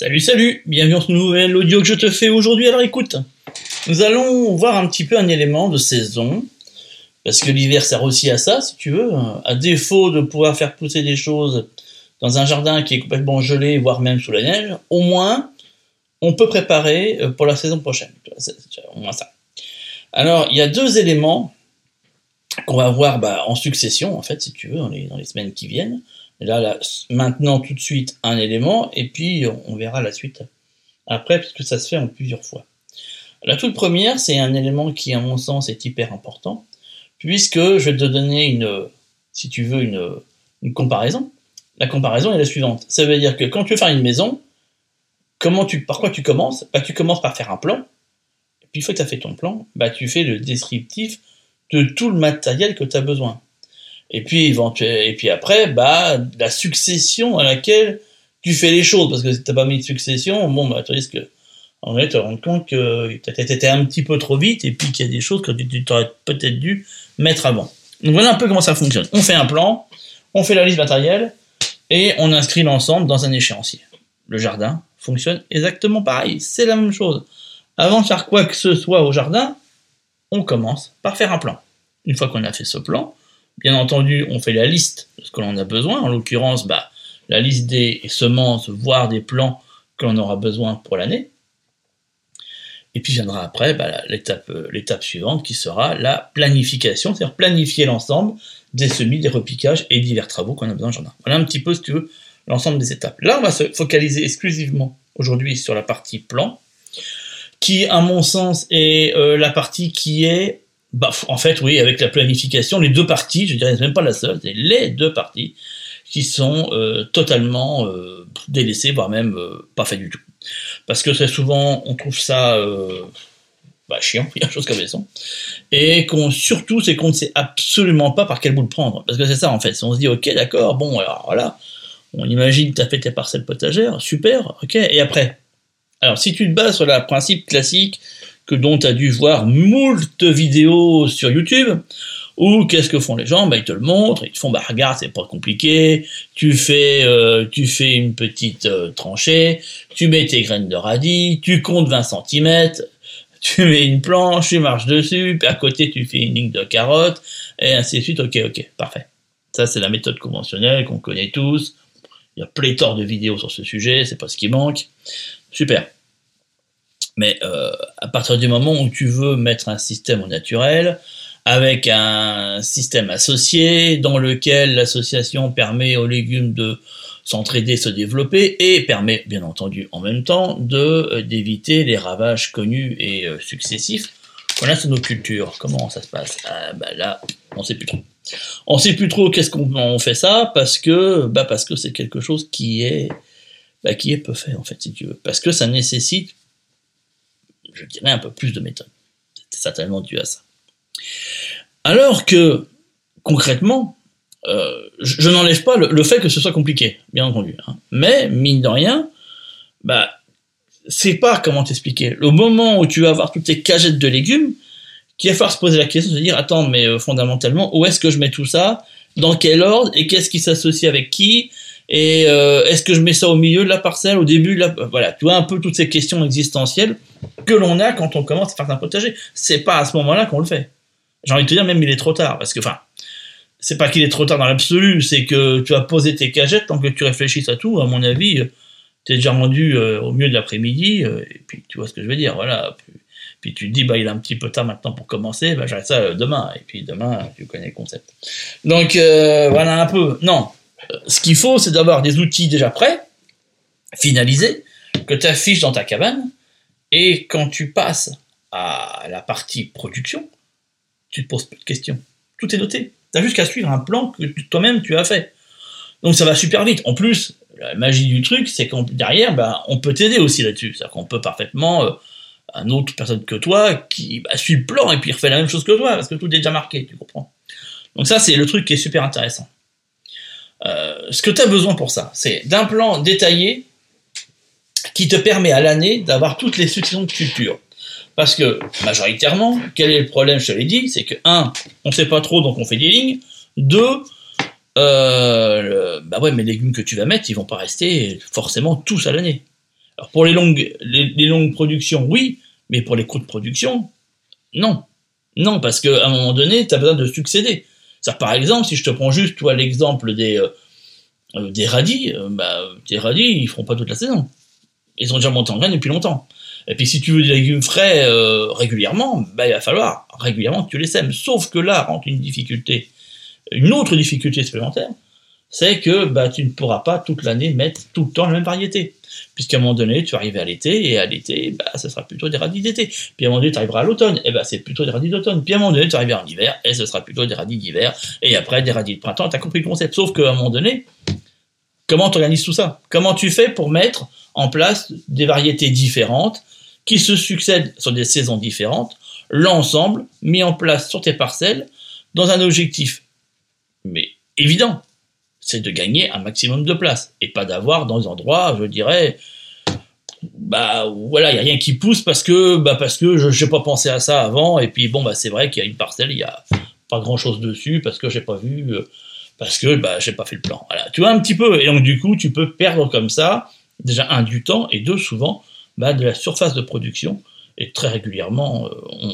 Salut, salut, bienvenue dans ce nouvel audio que je te fais aujourd'hui. Alors écoute, nous allons voir un petit peu un élément de saison, parce que l'hiver sert aussi à ça, si tu veux. À défaut de pouvoir faire pousser des choses dans un jardin qui est complètement gelé, voire même sous la neige, au moins, on peut préparer euh, pour la saison prochaine. Au moins ça. Alors, il y a deux éléments qu'on va voir bah, en succession, en fait, si tu veux, dans les semaines qui viennent. Là, là, maintenant, tout de suite, un élément, et puis on verra la suite après, puisque ça se fait en plusieurs fois. La toute première, c'est un élément qui, à mon sens, est hyper important, puisque je vais te donner une, si tu veux, une, une comparaison. La comparaison est la suivante. Ça veut dire que quand tu veux faire une maison, comment tu, par quoi tu commences? Bah, Tu commences par faire un plan, et puis une fois que tu as fait ton plan, bah, tu fais le descriptif de tout le matériel que tu as besoin. Et puis, et puis après, bah, la succession à laquelle tu fais les choses, parce que si t'as pas mis de succession, bon, bah, tu risques, en fait, te rendre compte que t'étais un petit peu trop vite, et puis qu'il y a des choses que tu aurais peut-être dû mettre avant. Donc voilà un peu comment ça fonctionne. On fait un plan, on fait la liste matérielle, et on inscrit l'ensemble dans un échéancier. Le jardin fonctionne exactement pareil, c'est la même chose. Avant de faire quoi que ce soit au jardin, on commence par faire un plan. Une fois qu'on a fait ce plan, Bien entendu, on fait la liste de ce que l'on a besoin, en l'occurrence, bah, la liste des semences, voire des plants que l'on aura besoin pour l'année. Et puis viendra après bah, euh, l'étape, suivante qui sera la planification, c'est-à-dire planifier l'ensemble des semis, des repiquages et divers travaux qu'on a besoin en jardin. Voilà un petit peu, si tu veux, l'ensemble des étapes. Là, on va se focaliser exclusivement aujourd'hui sur la partie plan, qui, à mon sens, est euh, la partie qui est bah, en fait, oui, avec la planification, les deux parties, je dirais même pas la seule, c'est les deux parties qui sont euh, totalement euh, délaissées, voire même euh, pas fait du tout. Parce que très souvent, on trouve ça bah, chiant, il y a chose comme ça. Et surtout, c'est qu'on ne sait absolument pas par quel bout le prendre. Parce que c'est ça, en fait. Si on se dit, ok, d'accord, bon, alors voilà, on imagine tu as fait tes parcelles potagères, super, ok, et après? Alors, si tu te bases sur le principe classique, que dont tu as dû voir moult vidéos sur YouTube, ou qu'est-ce que font les gens? Bah, Ils te le montrent, ils te font, bah regarde, c'est pas compliqué, tu fais, euh, tu fais une petite euh, tranchée, tu mets tes graines de radis, tu comptes 20 cm, tu mets une planche, tu marches dessus, puis à côté tu fais une ligne de carottes, et ainsi de suite, ok, ok, parfait. Ça c'est la méthode conventionnelle qu'on connaît tous, il y a pléthore de vidéos sur ce sujet, c'est pas ce qui manque, super. Mais euh, à partir du moment où tu veux mettre un système au naturel, avec un système associé dans lequel l'association permet aux légumes de s'entraider, se développer et permet bien entendu en même temps euh, d'éviter les ravages connus et euh, successifs qu'on a sur nos cultures. Comment ça se passe? Ah, bah Là, on sait plus trop. On sait plus trop qu'est-ce qu'on fait ça parce que bah parce que c'est quelque chose qui est bah, qui est peu fait en fait si tu veux parce que ça nécessite je dirais, un peu plus de méthode. C'est certainement dû à ça. Alors que, concrètement, euh, je, n'enlève pas le, fait que ce soit compliqué, bien entendu. Hein. Mais, mine de rien, bah, c'est pas comment t'expliquer. Le moment où tu vas avoir toutes tes cagettes de légumes, qu'il va falloir se poser la question se dire, attends, mais euh, fondamentalement, où est-ce que je mets tout ça? Dans quel ordre? Et qu'est-ce qui s'associe avec qui? Et euh, est-ce que je mets ça au milieu de la parcelle, au début de la... Voilà, tu vois un peu toutes ces questions existentielles que l'on a quand on commence à faire un potager. C'est pas à ce moment-là qu'on le fait. J'ai envie de te dire, même il est trop tard, parce que, enfin, c'est pas qu'il est trop tard dans l'absolu, c'est que tu as posé tes cagettes tant que tu réfléchisses à tout, à mon avis, tu es déjà rendu euh, au milieu de l'après-midi, euh, et puis tu vois ce que je veux dire, voilà. Puis, tu te dis, bah, il est un petit peu tard maintenant pour commencer, bah, j'arrête ça demain, et puis demain, tu connais le concept. Donc, voilà un peu. Non, ce qu'il faut, c'est d'avoir des outils déjà prêts, finalisés, que tu affiches dans ta cabane, et quand tu passes à la partie production, tu te poses plus de questions. Tout est noté. Tu as juste suivre un plan que toi-même tu as fait. Donc ça va super vite. En plus, la magie du truc, c'est qu'on derrière, ben, on peut t'aider aussi là-dessus. C'est-à-dire qu'on peut parfaitement, euh, un autre personne que toi, qui bah, suit le plan et puis refait la même chose que toi, parce que tout est déjà marqué, tu comprends. Donc ça, c'est le truc qui est super intéressant. Euh, ce que tu as besoin pour ça, c'est d'un plan détaillé qui te permet à l'année d'avoir toutes les successions de cultures. Parce que, majoritairement, quel est le problème, je te l'ai dit, c'est que, un, on sait pas trop, donc on fait des lignes. Deux, euh, bah ouais, mais les légumes que tu vas mettre, ils vont pas rester forcément tous à l'année. Alors pour les longues, les, longues productions, oui, mais pour les courtes productions, non. Non, parce qu'à un moment donné, tu as besoin de succéder. Par exemple, si je te prends juste, toi, l'exemple des, euh, euh, radis, euh, bah, tes radis, ils feront pas toute la saison. Ils ont déjà monté en graines depuis longtemps. Et puis si tu veux des légumes frais régulièrement, bah, il va falloir régulièrement que tu les sèmes. Sauf que là rentre une difficulté, une autre difficulté supplémentaire, c'est que bah, tu ne pourras pas toute l'année mettre tout le temps la même variété. Puisqu'à un moment donné, tu vas arriver à l'été, et à l'été, bah, ce sera plutôt des radis d'été. Puis à un moment donné, tu arriveras à l'automne, et bah, c'est plutôt des radis d'automne. Puis à un moment donné, tu arriveras en hiver, et ce sera plutôt des radis d'hiver, et après des radis de printemps. Tu as compris le concept. Sauf qu'à un moment donné, comment tu organises tout ça? Comment tu fais pour mettre en place des variétés différentes qui se succèdent sur des saisons différentes, l'ensemble mis en place sur tes parcelles dans un objectif mais évident c'est de gagner un maximum de place et pas d'avoir dans des endroits, je dirais, bah voilà, il y a rien qui pousse parce que bah parce que je n'ai pas pensé à ça avant et puis bon bah c'est vrai qu'il y a une parcelle, il y a pas grand chose dessus parce que j'ai pas vu euh, parce que bah j'ai pas fait le plan. Voilà, tu vois un petit peu et donc du coup tu peux perdre comme ça déjà un du temps et deux souvent bah, de la surface de production et très régulièrement euh,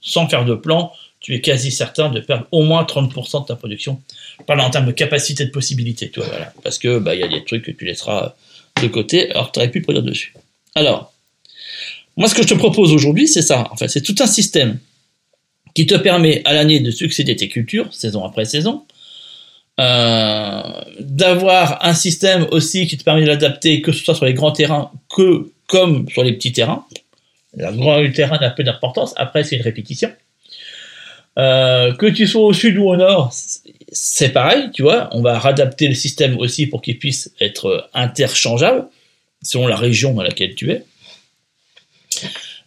sans faire de plan tu es quasi certain de perdre au moins 30% de ta production. Je parle en termes de capacité de possibilité, toi, voilà. Parce que, bah, il y a des trucs que tu laisseras de côté, alors tu aurais pu produire dessus. Alors, moi, ce que je te propose aujourd'hui, c'est ça. En fait, c'est tout un système qui te permet à l'année de succéder tes cultures, saison après saison, euh, d'avoir un système aussi qui te permet de l'adapter, que ce soit sur les grands terrains, que comme sur les petits terrains. Le grand terrain n'a peu d'importance, après c'est une répétition. Euh, que tu sois au sud ou au nord, c'est pareil, tu vois. On va adapter le système aussi pour qu'il puisse être interchangeable selon la région dans laquelle tu es.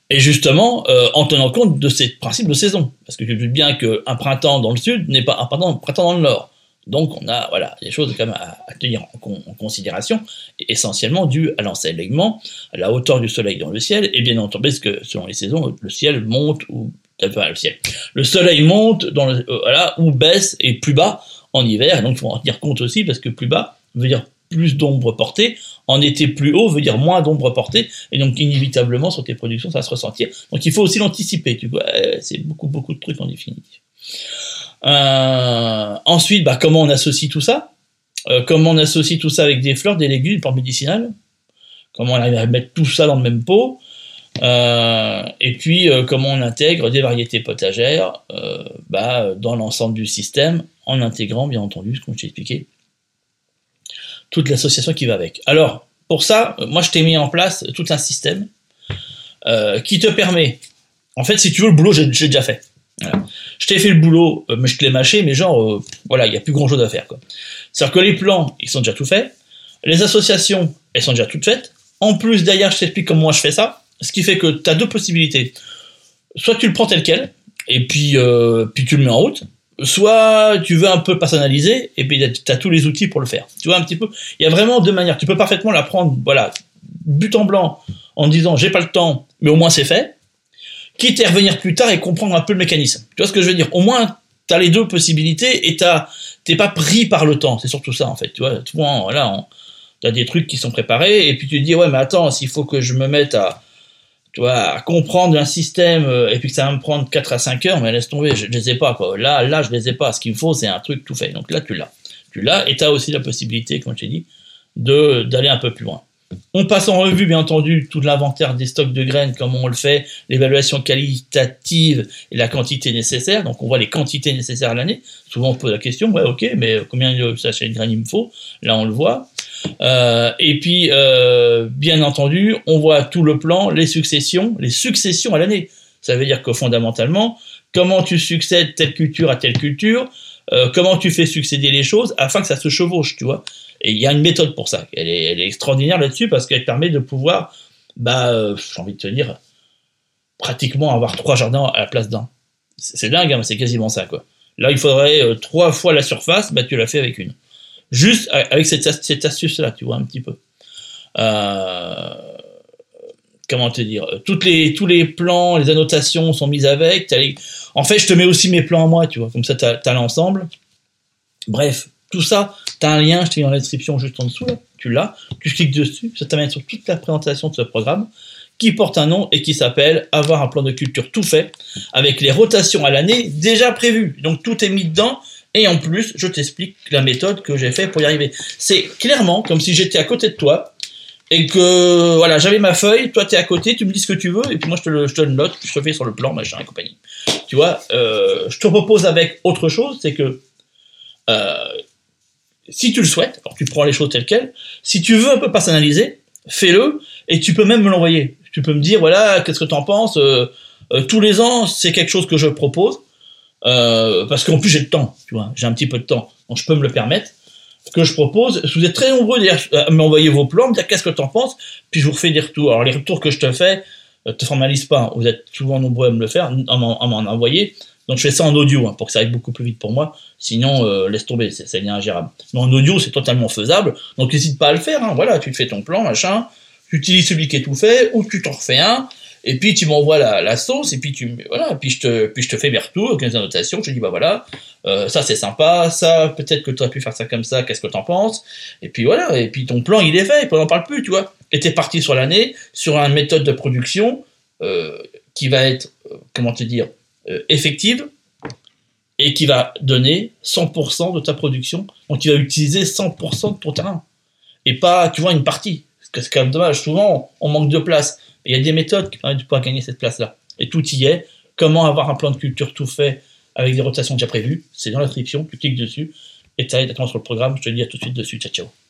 Et justement, euh, en tenant compte de ces principes de saison. Parce que tu te doutes bien qu'un printemps dans le sud n'est pas un printemps, dans le nord. Donc on a voilà des choses même à, tenir en, considération, essentiellement dues à l'ensoleillement, à la hauteur du soleil dans le ciel, et bien entendu parce que selon les saisons, le ciel monte ou le ciel. Le soleil monte euh, voilà, ou baisse et plus bas en hiver, donc il faut en tenir compte aussi parce que plus bas veut dire plus d'ombre portée, en été plus haut veut dire moins d'ombre portée, et donc inévitablement sur tes productions ça va se ressentir. Donc il faut aussi l'anticiper, tu vois, c'est beaucoup beaucoup de trucs en définitive. Euh, ensuite, bah, comment on associe tout ça? Euh, Comment on associe tout ça avec des fleurs, des légumes, plantes médicinales Comment on arrive à mettre tout ça dans le même pot? Euh, et puis, euh, comment on intègre des variétés potagères euh, bah, dans l'ensemble du système, en intégrant, bien entendu, comme je t'ai expliqué, toute l'association qui va avec. Alors, pour ça, moi, je t'ai mis en place tout un système qui te permet, en fait, si tu veux, le boulot, j'ai déjà fait. Je t'ai fait le boulot, mais je te l'ai mâché, mais genre, voilà, il n'y a plus grand-chose à faire. C'est-à-dire que les plans, ils sont déjà tout faits. Les associations, elles sont déjà toutes faites. En plus, derrière, je t'explique comment moi je fais ça. Ce qui fait que tu as deux possibilités. Soit tu le prends tel quel, et puis, euh, puis tu le mets en route, soit tu veux un peu personnaliser, et puis tu as tous les outils pour le faire. Tu vois un petit peu Il y a vraiment deux manières. Tu peux parfaitement la prendre, voilà, but en blanc, en disant j'ai pas le temps, mais au moins c'est fait. Quitte à revenir plus tard et comprendre un peu le mécanisme. Tu vois ce que je veux dire? Au moins, tu as les deux possibilités et t'es pas pris par le temps. C'est surtout ça, en fait. Tu vois, tu vois voilà, tu as des trucs qui sont préparés, et puis tu te dis, ouais, mais attends, s'il faut que je me mette à, tu vois, comprendre un système euh, et puis que ça va me prendre 4 à 5 heures, mais laisse tomber, je, ne les ai pas, quoi. Là, là, je les ai pas. Ce qu'il me faut, c'est un truc tout fait. Donc là, tu l'as. Tu l'as et tu as aussi la possibilité, comme je t'ai dit, de, d'aller un peu plus loin. On passe en revue, bien entendu, tout l'inventaire des stocks de graines, comment on le fait, l'évaluation qualitative et la quantité nécessaire. Donc, on voit les quantités nécessaires à l'année. Souvent, on pose la question, ouais, ok, mais combien de sachets de graines il me faut? Là, on le voit. Euh, et puis, euh, bien entendu, on voit tout le plan, les successions, les successions à l'année. Ça veut dire que fondamentalement, comment tu succèdes telle culture à telle culture, euh, comment tu fais succéder les choses afin que ça se chevauche, tu vois. Et il y a une méthode pour ça. Elle est, extraordinaire là-dessus parce qu'elle permet de pouvoir, bah, j'ai envie de te dire, pratiquement avoir trois jardins à la place d'un. C'est dingue, hein, c'est quasiment ça, quoi. Là, il faudrait trois fois la surface, bah, tu l'as fait avec une. Juste avec cette, astuce-là, tu vois, un petit peu. Euh, comment te dire? Toutes les, Tous les plans, les annotations sont mises avec. En fait, je te mets aussi mes plans à moi, tu vois. Comme ça, tu as, l'ensemble. Bref, tout ça, tu as un lien, je t'ai mis dans la description juste en dessous, tu l'as, tu cliques dessus, ça t'amène sur toute la présentation de ce programme qui porte un nom et qui s'appelle avoir un plan de culture tout fait avec les rotations à l'année déjà prévues. Donc tout est mis dedans et en plus, je t'explique la méthode que j'ai fait pour y arriver. C'est clairement comme si j'étais à côté de toi et que voilà, j'avais ma feuille, toi t'es à côté, tu me dis ce que tu veux et puis moi je te le, je te le note, je te fais sur le plan, machin et compagnie. Tu vois, euh, je te propose avec autre chose, c'est que euh, si tu le souhaites, alors tu prends les choses telles quelles, si tu veux un peu personnaliser, fais-le et tu peux même me l'envoyer. Tu peux me dire voilà, qu'est-ce que tu en penses euh, euh, tous les ans, c'est quelque chose que je propose euh, parce qu'en plus j'ai le temps, tu vois, j'ai un petit peu de temps, donc je peux me le permettre. Que je propose, vous êtes très nombreux à m'envoyer vos plans, me dire qu'est-ce que tu en penses, puis je vous refais des retours. Alors les retours que je te fais, te formalise pas, vous êtes souvent nombreux à me le faire, à m'en envoyer. Donc je fais ça en audio hein, pour que ça aille beaucoup plus vite pour moi. Sinon, euh, laisse tomber, c'est ingérable. Mais en audio, c'est totalement faisable. Donc n'hésite pas à le faire. Hein. Voilà, tu te fais ton plan, machin. Tu utilises celui qui est tout fait, ou tu t'en refais un. Et puis tu m'envoies la, la, sauce, et puis tu voilà, puis je te puis je te fais mes retours, les annotations. Je te dis bah voilà, euh, ça c'est sympa, ça peut-être que tu aurais pu faire ça comme ça. Qu'est-ce que t'en penses? Et puis voilà, et puis ton plan il est fait, et puis on n'en parle plus, tu vois. Et t'es parti sur l'année sur une méthode de production euh, qui va être euh, comment te dire effective et qui va donner 100% de ta production. Donc, tu vas utiliser 100% de ton terrain. Et pas, tu vois, une partie. C'est quand même dommage. Souvent, on manque de place. il y a des méthodes qui permettent de pouvoir gagner cette place-là. Et tout y est. Comment avoir un plan de culture tout fait avec des rotations déjà prévues? C'est dans la description. Tu cliques dessus et tu as exactement sur le programme. Je te dis à tout de suite dessus. Ciao, ciao.